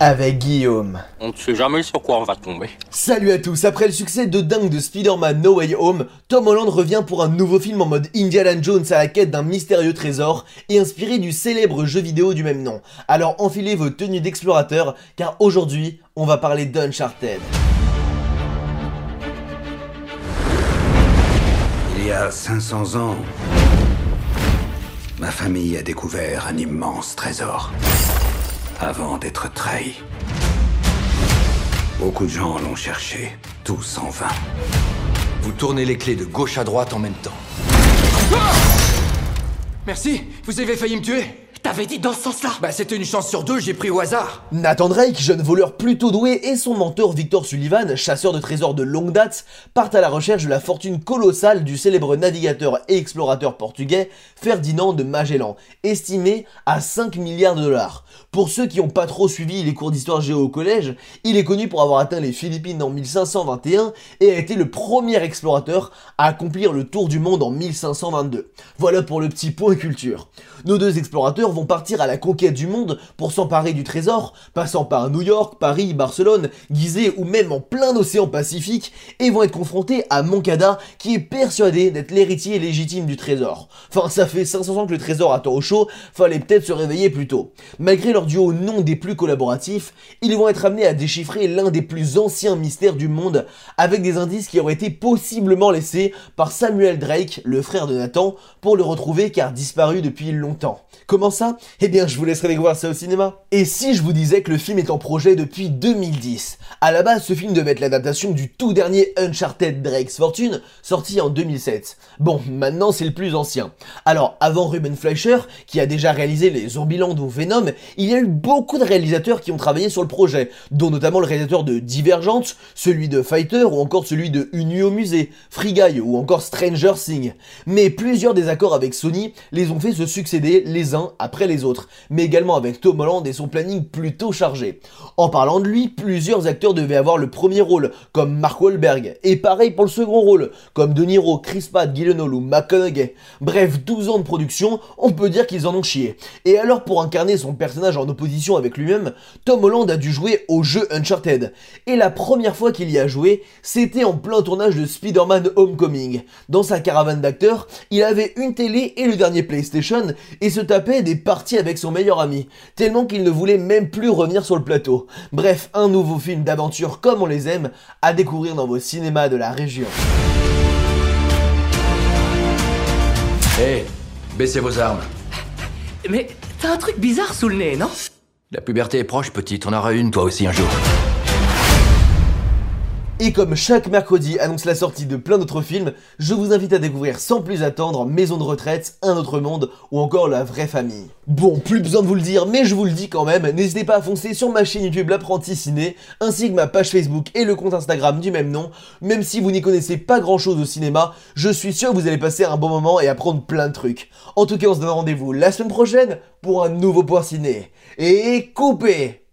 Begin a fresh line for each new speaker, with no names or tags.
avec Guillaume.
On ne sait jamais sur quoi on va tomber.
Salut à tous, après le succès de dingue de Spider-Man No Way Home, Tom Holland revient pour un nouveau film en mode Indiana Jones à la quête d'un mystérieux trésor et inspiré du célèbre jeu vidéo du même nom. Alors enfilez vos tenues d'explorateur car aujourd'hui on va parler d'Uncharted.
Il y a 500 ans, ma famille a découvert un immense trésor. Avant d'être trahi. Beaucoup de gens l'ont cherché, tous en vain.
Vous tournez les clés de gauche à droite en même temps. Merci, vous avez failli me tuer
T'avais dit dans ce sens-là
Bah c'était une chance sur deux, j'ai pris au hasard
Nathan Drake, jeune voleur plutôt doué, et son mentor Victor Sullivan, chasseur de trésors de longue date, partent à la recherche de la fortune colossale du célèbre navigateur et explorateur portugais Ferdinand de Magellan, estimé à 5 milliards de dollars. Pour ceux qui n'ont pas trop suivi les cours d'histoire géo au collège, il est connu pour avoir atteint les Philippines en 1521 et a été le premier explorateur à accomplir le tour du monde en 1522. Voilà pour le petit point culture. Nos deux explorateurs partir à la conquête du monde pour s'emparer du trésor, passant par New York, Paris, Barcelone, Gizeh ou même en plein océan Pacifique, et vont être confrontés à Moncada qui est persuadé d'être l'héritier légitime du trésor. Enfin, ça fait 500 ans que le trésor attend au chaud, fallait peut-être se réveiller plus tôt. Malgré leur duo non des plus collaboratifs, ils vont être amenés à déchiffrer l'un des plus anciens mystères du monde, avec des indices qui auraient été possiblement laissés par Samuel Drake, le frère de Nathan, pour le retrouver car disparu depuis longtemps. Comment ça? Eh bien, je vous laisserai découvrir ça au cinéma. Et si je vous disais que le film est en projet depuis 2010 À la base, ce film devait être l'adaptation du tout dernier Uncharted Drake's Fortune, sorti en 2007. Bon, maintenant c'est le plus ancien. Alors, avant Ruben Fleischer, qui a déjà réalisé les Zombieland ou Venom, il y a eu beaucoup de réalisateurs qui ont travaillé sur le projet, dont notamment le réalisateur de Divergente, celui de Fighter ou encore celui de Une au musée, Free Guy ou encore Stranger Things. Mais plusieurs désaccords avec Sony les ont fait se succéder les uns après les autres, mais également avec Tom Holland et son planning plutôt chargé. En parlant de lui, plusieurs acteurs devaient avoir le premier rôle, comme Mark Wahlberg, et pareil pour le second rôle, comme De Niro, Chris Pratt, Gyllenhaal ou McConaughey. Bref, 12 ans de production, on peut dire qu'ils en ont chié. Et alors pour incarner son personnage en opposition avec lui-même, Tom Holland a dû jouer au jeu Uncharted. Et la première fois qu'il y a joué, c'était en plein tournage de Spider-Man Homecoming. Dans sa caravane d'acteurs, il avait une télé et le dernier PlayStation, et se tapait des parties avec son meilleur ami, tellement qu'il ne voulait même plus revenir sur le plateau. Bref, un nouveau film d'aventure comme on les aime, à découvrir dans vos cinémas de la région.
Hé, baissez vos armes.
Mais t'as un truc bizarre sous le nez, non?
La puberté est proche, petite, on aura une toi aussi un jour.
Et comme chaque mercredi annonce la sortie de plein d'autres films, je vous invite à découvrir sans plus attendre Maison de retraite, Un autre monde ou encore La vraie famille. Bon, plus besoin de vous le dire, mais je vous le dis quand même, n'hésitez pas à foncer sur ma chaîne YouTube L'apprenti ciné, ainsi que ma page Facebook et le compte Instagram du même nom. Même si vous n'y connaissez pas grand chose au cinéma, je suis sûr que vous allez passer un bon moment et apprendre plein de trucs. En tout cas, on se donne rendez-vous la semaine prochaine pour un nouveau point ciné. Et coupez